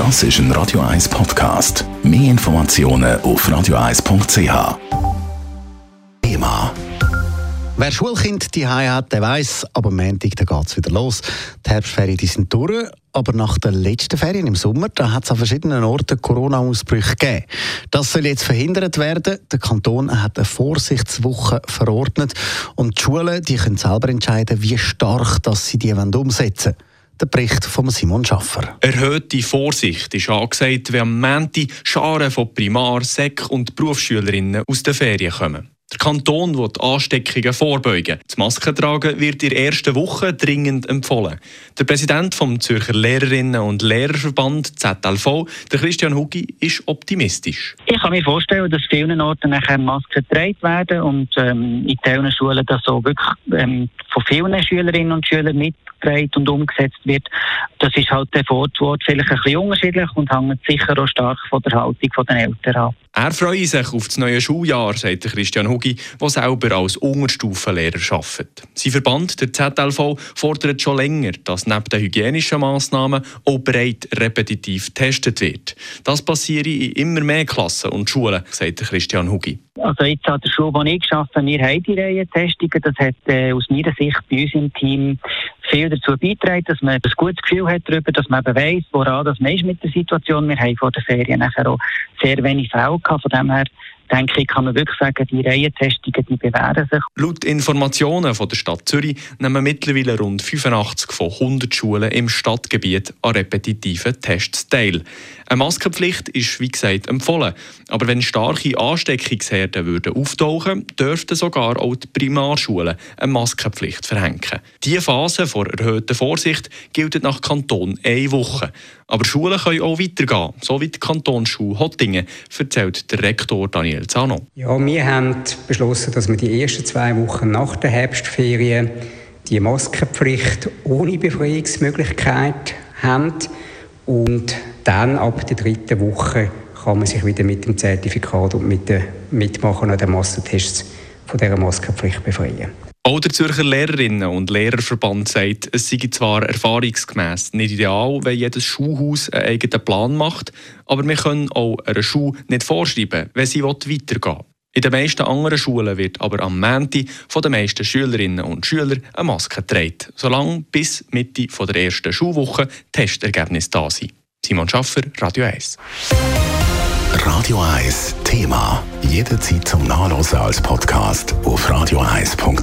Das ist ein Radio 1 Podcast. Mehr Informationen auf radio1.ch. Thema. Wer Schulkind die hat, der weiß, aber am Montag geht es wieder los. Die Herbstferien die sind durch, aber nach den letzten Ferien im Sommer hat es an verschiedenen Orten Corona-Ausbrüche gegeben. Das soll jetzt verhindert werden. Der Kanton hat eine Vorsichtswoche verordnet und die Schulen die können selber entscheiden, wie stark dass sie die umsetzen wollen. Der Bericht von Simon Schaffer. Erhöhte Vorsicht ist angesagt, wenn am Montag Scharen von Primar-, Sek- und Berufsschülerinnen aus den Ferien kommen. Kanton will Ansteckungen vorbeugen. Das Maskentragen wird in der ersten Woche dringend empfohlen. Der Präsident vom Zürcher Lehrerinnen- und Lehrerverband ZLV, der Christian Hugi, ist optimistisch. Ich kann mir vorstellen, dass vielen Orten nachher Masken getragen werden und ähm, in vielen Schulen das so wirklich ähm, von vielen Schülerinnen und Schülern mitgetragen und umgesetzt wird. Das ist halt der Wortwort vielleicht ein bisschen unterschiedlich und hängt sicher auch stark von der Haltung der Eltern ab. Er freue sich auf das neue Schuljahr, sagt Christian Hugi, der selber als Unterstufenlehrer arbeitet. Sein Verband, der ZLV, fordert schon länger, dass neben den hygienischen Massnahmen auch breit repetitiv getestet wird. Das passiere in immer mehr Klassen und Schulen, sagt Christian Hugi. Also jetzt an der Schule, wo ich geschafft habe, wir haben die Reihentestungen. Das hat äh, aus meiner Sicht bei uns im Team viel dazu beigetragen, dass man ein gutes Gefühl hat darüber, dass man eben weiss, woran das man ist mit der Situation. Wir haben vor der Ferien nachher auch sehr wenig Fälle gehabt. Von dem her denke ich, kann man wirklich sagen, die Reihentestungen die bewähren sich. Laut Informationen von der Stadt Zürich nehmen mittlerweile rund 85 von 100 Schulen im Stadtgebiet an repetitiven Tests teil. Eine Maskenpflicht ist, wie gesagt, empfohlen. Aber wenn starke Ansteckungsherden würden auftauchen, dürften sogar auch die Primarschulen eine Maskenpflicht verhängen. Diese Phase vor erhöhter Vorsicht gilt nach Kanton eine Woche. Aber Schulen können auch weitergehen, so wie die Kantonsschule Hottingen, erzählt der Rektor Daniel Zano. Ja, wir haben beschlossen, dass wir die ersten zwei Wochen nach der Herbstferien die Maskenpflicht ohne Befreiungsmöglichkeit haben und dann ab der dritten Woche kann man sich wieder mit dem Zertifikat und mit dem Mitmachen an den Massentests von dieser Maskenpflicht befreien. Auch der Zürcher Lehrerinnen- und Lehrerverband sagt, es sei zwar erfahrungsgemäß nicht ideal, wenn jedes Schulhaus einen eigenen Plan macht, aber wir können auch einer Schule nicht vorschreiben, wenn sie weitergehen will. In den meisten anderen Schulen wird aber am Montag von den meisten Schülerinnen und Schülern eine Maske getragen, solange bis Mitte der ersten Schulwoche Testergebnisse da sind. Simon Schaffer, Radio 1. Radio 1 Thema. Jederzeit zum Nachlesen als Podcast auf